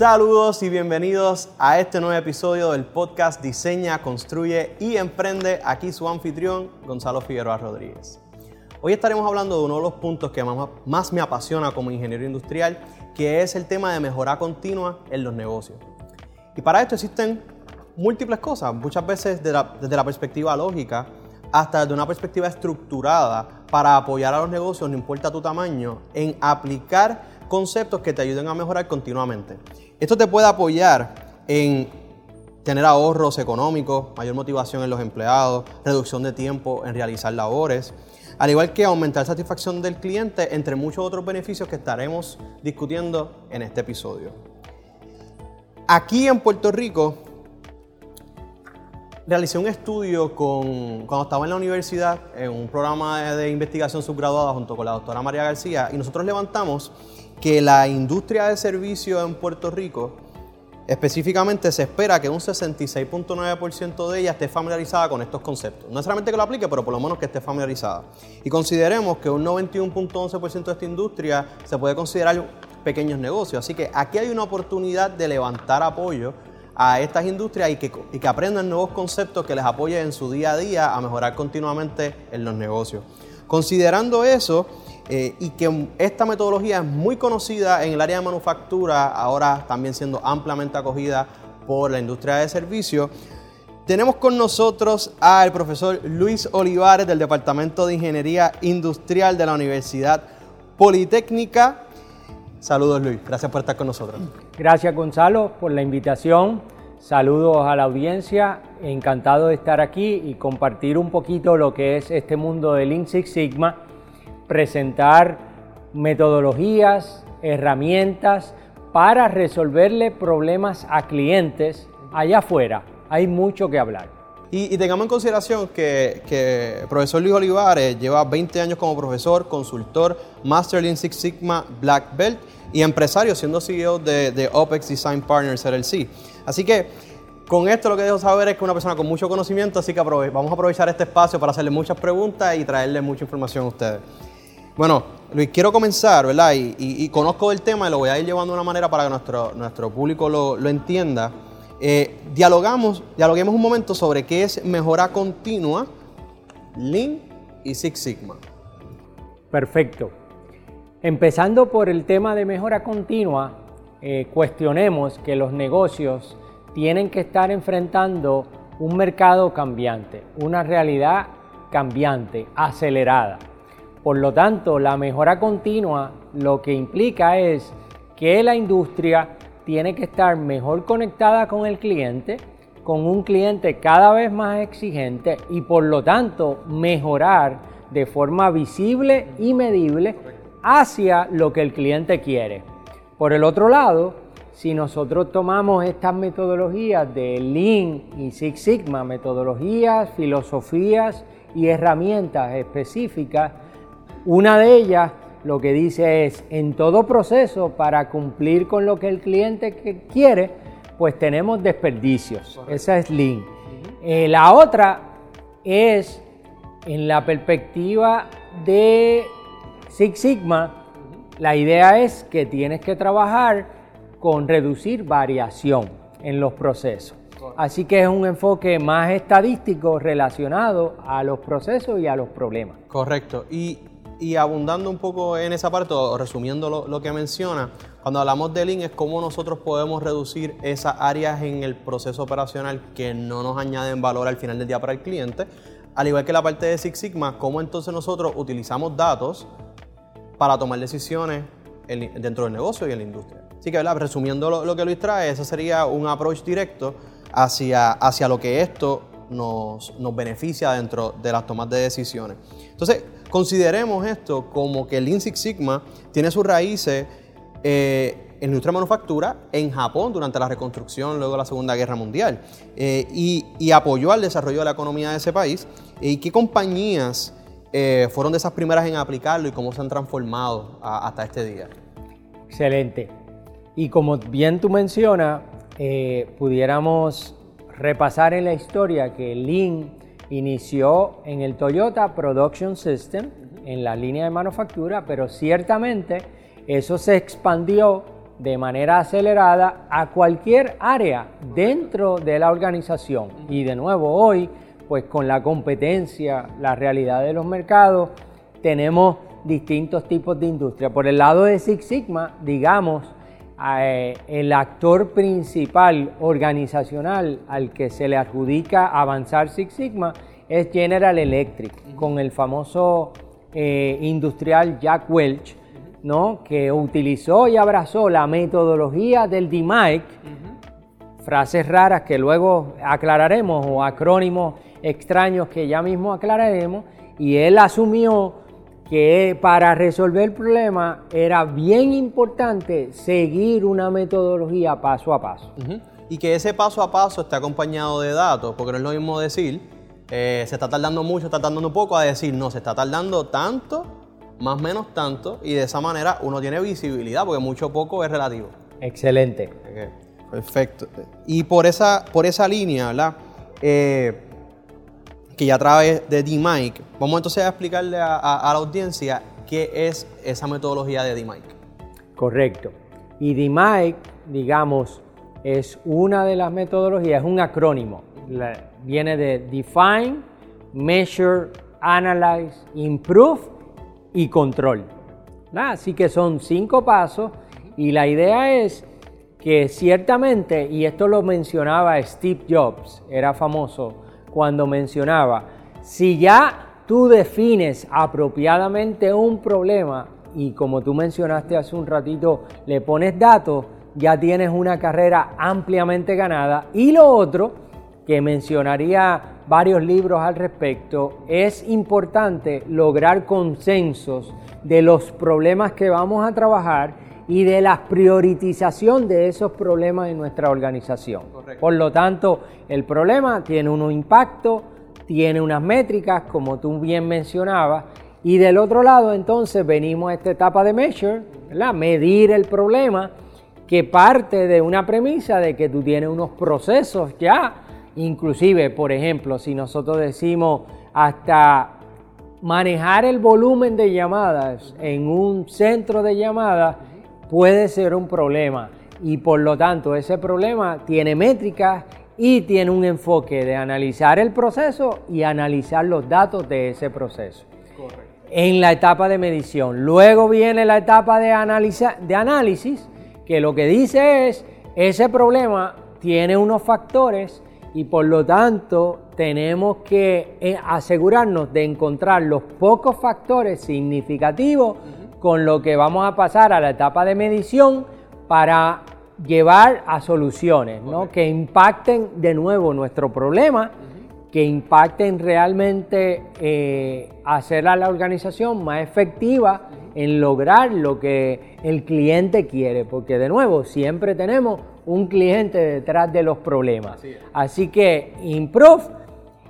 Saludos y bienvenidos a este nuevo episodio del podcast Diseña, Construye y Emprende. Aquí su anfitrión, Gonzalo Figueroa Rodríguez. Hoy estaremos hablando de uno de los puntos que más, me apasiona como ingeniero industrial, que es el tema de mejora continua en los negocios. Y para esto existen múltiples cosas, muchas veces desde la perspectiva lógica hasta desde una perspectiva estructurada para apoyar a los negocios, no importa tu tamaño, en aplicar conceptos que te ayuden a mejorar continuamente. Esto te puede apoyar en tener ahorros económicos, mayor motivación en los empleados, reducción de tiempo en realizar labores, al igual que aumentar satisfacción del cliente, entre muchos otros beneficios que estaremos discutiendo en este episodio. Aquí en Puerto Rico, realicé un estudio con, cuando estaba en la universidad, en un programa de investigación subgraduada junto con la doctora María García, y nosotros levantamos que la industria de servicio en Puerto Rico, específicamente se espera que un 66.9% de ella esté familiarizada con estos conceptos. No necesariamente que lo aplique, pero por lo menos que esté familiarizada. Y consideremos que un 91.11% de esta industria se puede considerar pequeños negocios. Así que aquí hay una oportunidad de levantar apoyo a estas industrias y que, y que aprendan nuevos conceptos que les apoyen en su día a día a mejorar continuamente en los negocios. Considerando eso, eh, y que esta metodología es muy conocida en el área de manufactura, ahora también siendo ampliamente acogida por la industria de servicios. Tenemos con nosotros al profesor Luis Olivares del Departamento de Ingeniería Industrial de la Universidad Politécnica. Saludos Luis, gracias por estar con nosotros. Gracias Gonzalo por la invitación. Saludos a la audiencia, encantado de estar aquí y compartir un poquito lo que es este mundo del Lean Sigma presentar metodologías, herramientas para resolverle problemas a clientes allá afuera. Hay mucho que hablar. Y, tengamos en consideración que, el profesor Luis Olivares lleva 20 años como profesor, consultor, Master Lean Six Sigma Black Belt y empresario, siendo CEO de, OPEX Design Partners LLC. Así que con esto lo que dejo saber es que una persona con mucho conocimiento, así que vamos a aprovechar este espacio para hacerle muchas preguntas y traerle mucha información a ustedes. Bueno, Luis, quiero comenzar, ¿verdad? Y, conozco el tema y lo voy a ir llevando de una manera para que nuestro, nuestro público lo, entienda. Eh, dialogamos, dialoguemos un momento sobre qué es mejora continua, Lean y Six Sigma. Perfecto. Empezando por el tema de mejora continua, eh, cuestionemos que los negocios tienen que estar enfrentando un mercado cambiante, una realidad cambiante, acelerada. Por lo tanto, la mejora continua lo que implica es que la industria tiene que estar mejor conectada con el cliente, con un cliente cada vez más exigente y por lo tanto mejorar de forma visible y medible hacia lo que el cliente quiere. Por el otro lado, si nosotros tomamos estas metodologías de Lean y Six Sigma, metodologías, filosofías y herramientas específicas, una de ellas lo que dice es, en todo proceso, para cumplir con lo que el cliente quiere, pues tenemos desperdicios. Esa es Lean. Eh, la otra es, en la perspectiva de Six Sigma, la idea es que tienes que trabajar con reducir variación en los procesos. Así que es un enfoque más estadístico relacionado a los procesos y a los problemas. Correcto. Y y abundando un poco en esa parte, o resumiendo lo, que menciona, cuando hablamos de Lean es cómo nosotros podemos reducir esas áreas en el proceso operacional que no nos añaden valor al final del día para el cliente, al igual que la parte de Six Sigma, cómo entonces nosotros utilizamos datos para tomar decisiones dentro del negocio y en la industria. Así que, resumiendo lo, que Luis trae, ese sería un approach directo hacia, hacia lo que esto nos, nos beneficia dentro de las tomas de decisiones. Entonces, Consideremos esto como que el Lean Six Sigma tiene sus raíces eh, en de manufactura en Japón durante la reconstrucción luego de la Segunda Guerra Mundial eh, y, apoyó al desarrollo de la economía de ese país. ¿Y qué compañías eh, fueron de esas primeras en aplicarlo y cómo se han transformado hasta este día? Excelente. Y como bien tú mencionas, pudiéramos repasar en la historia que Lean inició en el Toyota Production System, en la línea de manufactura, pero ciertamente eso se expandió de manera acelerada a cualquier área dentro de la organización. Y de nuevo hoy, pues con la competencia, la realidad de los mercados, tenemos distintos tipos de industria. Por el lado de Six Sigma, digamos, el actor principal organizacional al que se le adjudica avanzar Six Sigma es General Electric, con el famoso eh, industrial Jack Welch, ¿no? que utilizó y abrazó la metodología del DMAIC, frases raras que luego aclararemos o acrónimos extraños que ya mismo aclararemos, y él asumió que para resolver el problema era bien importante seguir una metodología paso a paso. Y que ese paso a paso esté acompañado de datos, porque no es lo mismo decir, eh, se está tardando mucho, se está tardando poco, a decir, no, se está tardando tanto más o menos tanto, y de esa manera uno tiene visibilidad, porque mucho o poco es relativo. Excelente. Perfecto. Y por esa, por esa línea, ¿verdad? Eh, que ya a través de DMIC, vamos entonces a explicarle a, la audiencia qué es esa metodología de DMIC. Correcto. Y DMIC, digamos, es una de las metodologías, es un acrónimo. viene de Define, Measure, Analyze, Improve y control. Así que son cinco pasos y la idea es que ciertamente, y esto lo mencionaba Steve Jobs, era famoso cuando mencionaba, si ya tú defines apropiadamente un problema y como tú mencionaste hace un ratito, le pones datos, ya tienes una carrera ampliamente ganada. Y lo otro, que mencionaría varios libros al respecto, es importante lograr consensos de los problemas que vamos a trabajar y de la priorización de esos problemas en nuestra organización. Por lo tanto, el problema tiene un impacto, tiene unas métricas, como tú bien mencionabas, y del otro lado entonces venimos a esta etapa de measure, medir el problema, que parte de una premisa de que tú tienes unos procesos ya. Inclusive, por ejemplo, si nosotros decimos hasta manejar el volumen de llamadas en un centro de llamadas puede ser un problema y por lo tanto ese problema tiene métricas y tiene un enfoque de analizar el proceso y analizar los datos de ese proceso. En la etapa de medición. Luego viene la etapa de, de análisis que lo que dice es ese problema tiene unos factores y por lo tanto tenemos que eh, asegurarnos de encontrar los pocos factores significativos con lo que vamos a pasar a la etapa de medición para llevar a soluciones ¿no? que impacten de nuevo nuestro problema, que impacten realmente eh, hacer a la organización más efectiva en lograr lo que el cliente quiere, porque de nuevo siempre tenemos un cliente detrás de los problemas. Así, que improve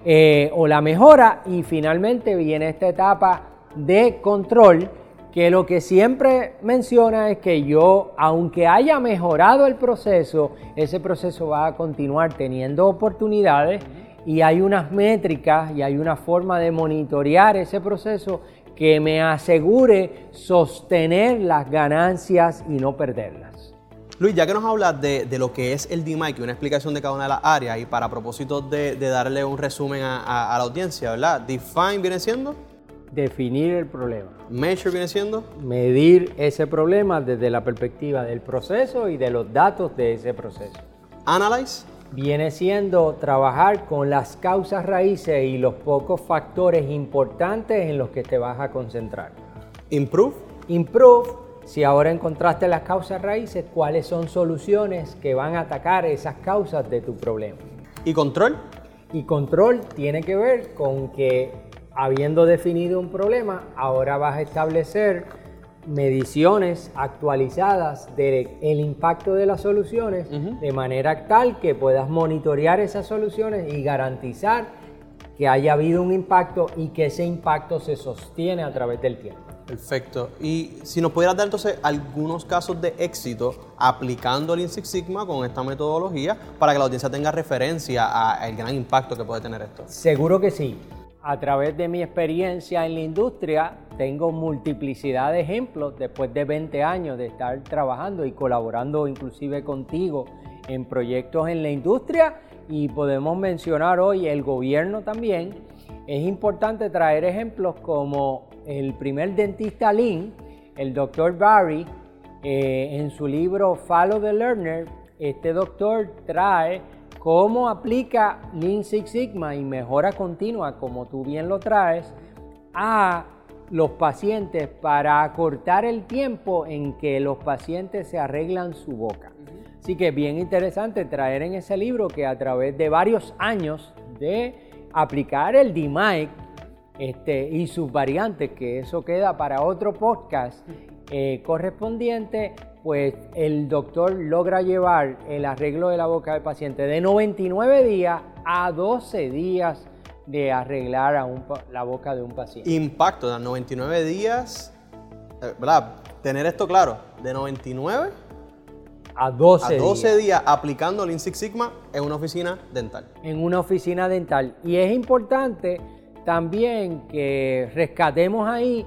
eh, o la mejora y finalmente viene esta etapa de control que lo que siempre menciona es que yo, aunque haya mejorado el proceso, ese proceso va a continuar teniendo oportunidades y hay unas métricas y hay una forma de monitorear ese proceso que me asegure sostener las ganancias y no perderlas. Luis, ya que nos hablas de, lo que es el DMIC y una explicación de cada una de las áreas, y para propósito de, darle un resumen a, la audiencia, ¿verdad? Define viene siendo? Definir el problema. Measure viene siendo? Medir ese problema desde la perspectiva del proceso y de los datos de ese proceso. Analyze viene siendo trabajar con las causas raíces y los pocos factores importantes en los que te vas a concentrar. Improve. Improve, si ahora encontraste las causas raíces, cuáles son soluciones que van a atacar esas causas de tu problema. ¿Y control? Y control tiene que ver con que habiendo definido un problema, ahora vas a establecer mediciones actualizadas del impacto de las soluciones de manera tal que puedas monitorear esas soluciones y garantizar que haya habido un impacto y que ese impacto se sostiene a través del tiempo. Perfecto. Y si nos pudieras dar entonces algunos casos de éxito aplicando el Six Sigma con esta metodología para que la audiencia tenga referencia al gran impacto que puede tener esto. Seguro que sí. A través de mi experiencia en la industria, tengo multiplicidad de ejemplos después de 20 años de estar trabajando y colaborando inclusive contigo en proyectos en la industria y podemos mencionar hoy el gobierno también. Es importante traer ejemplos como el primer dentista Lean, el doctor Barry, eh, en su libro Follow the Learner, este doctor trae cómo aplica Lean Six Sigma y mejora continua, como tú bien lo traes, a los pacientes para acortar el tiempo en que los pacientes se arreglan su boca. Así que es bien interesante traer en ese libro que a través de varios años de aplicar el DMAIC este, y sus variantes, que eso queda para otro podcast eh, correspondiente, pues el doctor logra llevar el arreglo de la boca del paciente de 99 días a 12 días de arreglar a la boca de un paciente. Impacto de 99 días, eh, ¿verdad? Tener esto claro, de 99 a 12, a 12 días. aplicando Lean Six Sigma en una oficina dental. En una oficina dental. Y es importante también que rescatemos ahí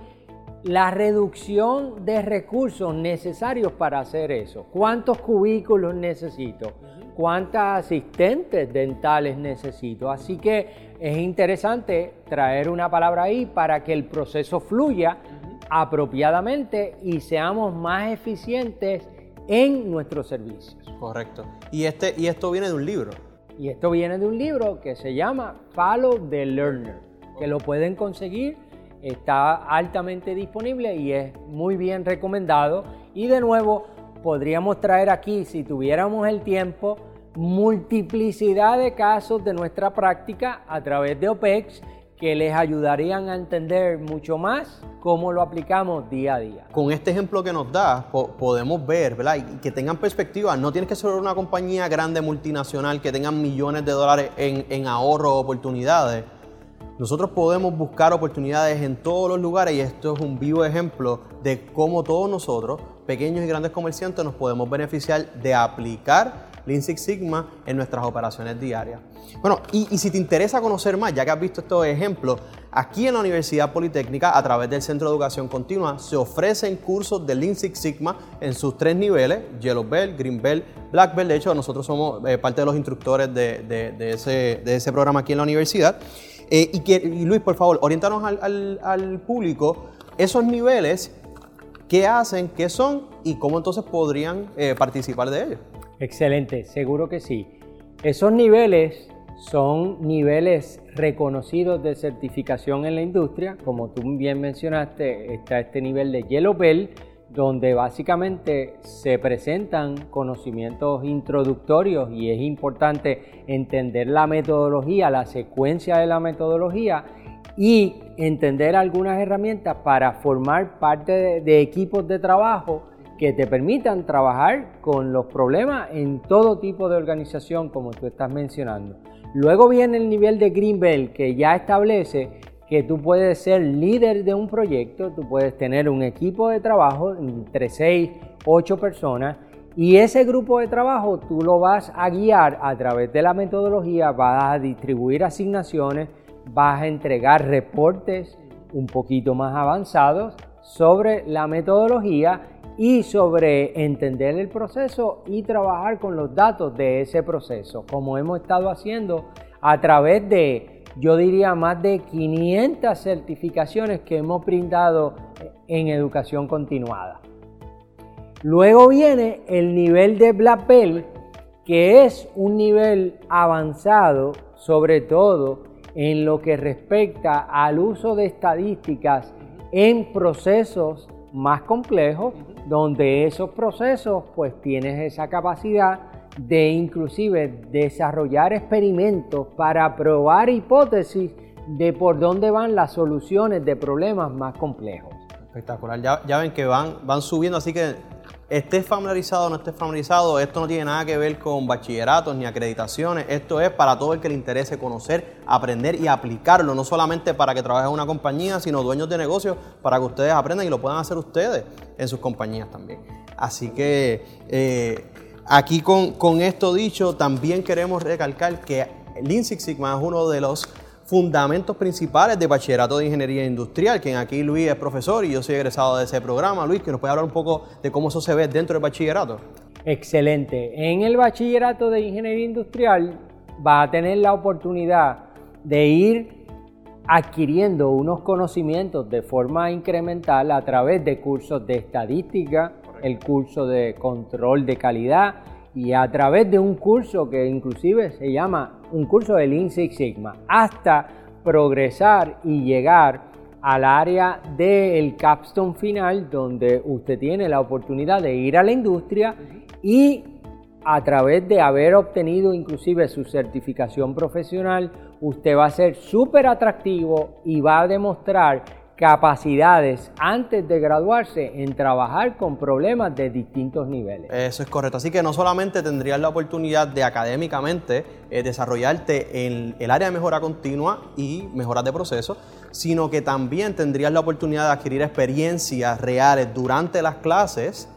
la reducción de recursos necesarios para hacer eso. ¿Cuántos cubículos necesito? ¿Cuántas asistentes dentales necesito? Así que es interesante traer una palabra ahí para que el proceso fluya apropiadamente y seamos más eficientes en nuestros servicios. Correcto. Y, este, y esto viene de un libro. Y esto viene de un libro que se llama Follow the Learner, que lo pueden conseguir está altamente disponible y es muy bien recomendado. Y de nuevo, podríamos traer aquí, si tuviéramos el tiempo, multiplicidad de casos de nuestra práctica a través de OPEX que les ayudarían a entender mucho más cómo lo aplicamos día a día. Con este ejemplo que nos da, podemos ver. Y que tengan perspectiva, no tienes que ser una compañía grande multinacional que tengan millones de dólares en, en ahorro oportunidades nosotros podemos buscar oportunidades en todos los lugares y esto es un vivo ejemplo de cómo todos nosotros, pequeños y grandes comerciantes, nos podemos beneficiar de aplicar Lean Six Sigma en nuestras operaciones diarias. Bueno, y, si te interesa conocer más, ya que has visto estos ejemplos, aquí en la Universidad Politécnica, a través del Centro de Educación Continua, se ofrecen cursos de Lean Six Sigma en sus tres niveles, Yellow Belt, Green Belt, Black Belt. De hecho, nosotros somos eh, parte de los instructores de, ese, de ese programa aquí en la universidad. Eh, y, que, Luis, por favor, orientanos al, público esos niveles, qué hacen, qué son y cómo entonces podrían eh, participar de ellos. Excelente, seguro que sí. Esos niveles son niveles reconocidos de certificación en la industria. Como tú bien mencionaste, está este nivel de Yellow Belt donde básicamente se presentan conocimientos introductorios y es importante entender la metodología, la secuencia de la metodología y entender algunas herramientas para formar parte de, equipos de trabajo que te permitan trabajar con los problemas en todo tipo de organización como tú estás mencionando. Luego viene el nivel de Greenbelt que ya establece que tú puedes ser líder de un proyecto, tú puedes tener un equipo de trabajo entre 6, 8 personas y ese grupo de trabajo tú lo vas a guiar a través de la metodología, vas a distribuir asignaciones, vas a entregar reportes un poquito más avanzados sobre la metodología y sobre entender el proceso y trabajar con los datos de ese proceso, como hemos estado haciendo a través de yo diría más de 500 certificaciones que hemos brindado en educación continuada. Luego viene el nivel de Black Belt, que es un nivel avanzado, sobre todo en lo que respecta al uso de estadísticas en procesos más complejos, donde esos procesos pues tienes esa capacidad de inclusive desarrollar experimentos para probar hipótesis de por dónde van las soluciones de problemas más complejos. Espectacular, ya, ven que van, van subiendo, así que estés familiarizado o no estés familiarizado, esto no tiene nada que ver con bachilleratos ni acreditaciones, esto es para todo el que le interese conocer, aprender y aplicarlo, no solamente para que trabaje en una compañía, sino dueños de negocios, para que ustedes aprendan y lo puedan hacer ustedes en sus compañías también. Así que eh, Aquí con, esto dicho, también queremos recalcar que Lean Six Sigma es uno de los fundamentos principales de bachillerato de ingeniería industrial, quien aquí Luis es profesor y yo soy egresado de ese programa. Luis, que nos puede hablar un poco de cómo eso se ve dentro del bachillerato. Excelente. En el bachillerato de ingeniería industrial va a tener la oportunidad de ir adquiriendo unos conocimientos de forma incremental a través de cursos de estadística, el curso de control de calidad y a través de un curso que inclusive se llama un curso de Lean Six Sigma, hasta progresar y llegar al área del capstone final donde usted tiene la oportunidad de ir a la industria y a través de haber obtenido inclusive su certificación profesional, usted va a ser súper atractivo y va a demostrar capacidades antes de graduarse en trabajar con problemas de distintos niveles. Eso es correcto. Así que no solamente tendrías la oportunidad de académicamente eh, desarrollarte en el área de mejora continua y mejoras de proceso, sino que también tendrías la oportunidad de adquirir experiencias reales durante las clases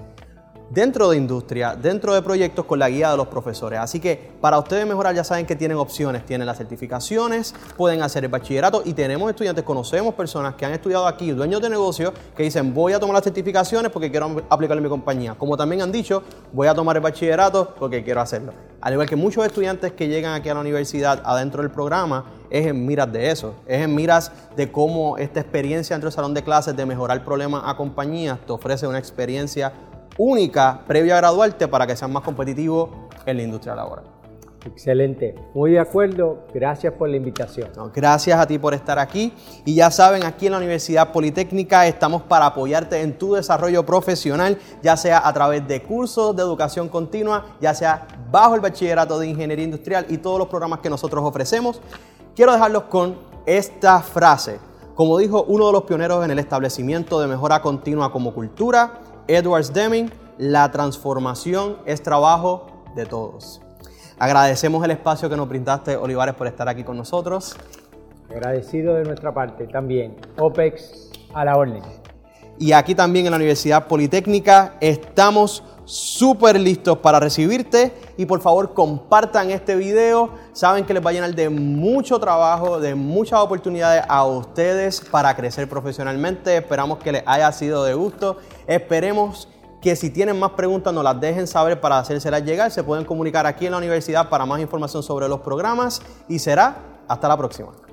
dentro de industria, dentro de proyectos con la guía de los profesores. Así que para ustedes mejorar ya saben que tienen opciones, tienen las certificaciones, pueden hacer el bachillerato y tenemos estudiantes, conocemos personas que han estudiado aquí, dueños de negocios, que dicen voy a tomar las certificaciones porque quiero aplicarlo en mi compañía. Como también han dicho, voy a tomar el bachillerato porque quiero hacerlo. Al igual que muchos estudiantes que llegan aquí a la universidad adentro del programa, es en miras de eso, es en miras de cómo esta experiencia dentro del salón de clases de mejorar problemas a compañías te ofrece una experiencia única previa a graduarte para que seas más competitivo en la industria laboral. Excelente, muy de acuerdo, gracias por la invitación. gracias a ti por estar aquí y ya saben, aquí en la Universidad Politécnica estamos para apoyarte en tu desarrollo profesional, ya sea a través de cursos de educación continua, ya sea bajo el bachillerato de ingeniería industrial y todos los programas que nosotros ofrecemos. Quiero dejarlos con esta frase. Como dijo uno de los pioneros en el establecimiento de mejora continua como cultura, Edwards Deming, la transformación es trabajo de todos. Agradecemos el espacio que nos brindaste, Olivares, por estar aquí con nosotros. Agradecido de nuestra parte también. OPEX a la orden. Y aquí también en la Universidad Politécnica estamos súper listos para recibirte y por favor compartan este video. Saben que les va a llenar de mucho trabajo, de muchas oportunidades a ustedes para crecer profesionalmente. Esperamos que les haya sido de gusto. Esperemos que si tienen más preguntas nos las dejen saber para hacérselas llegar. Se pueden comunicar aquí en la universidad para más información sobre los programas y será hasta la próxima.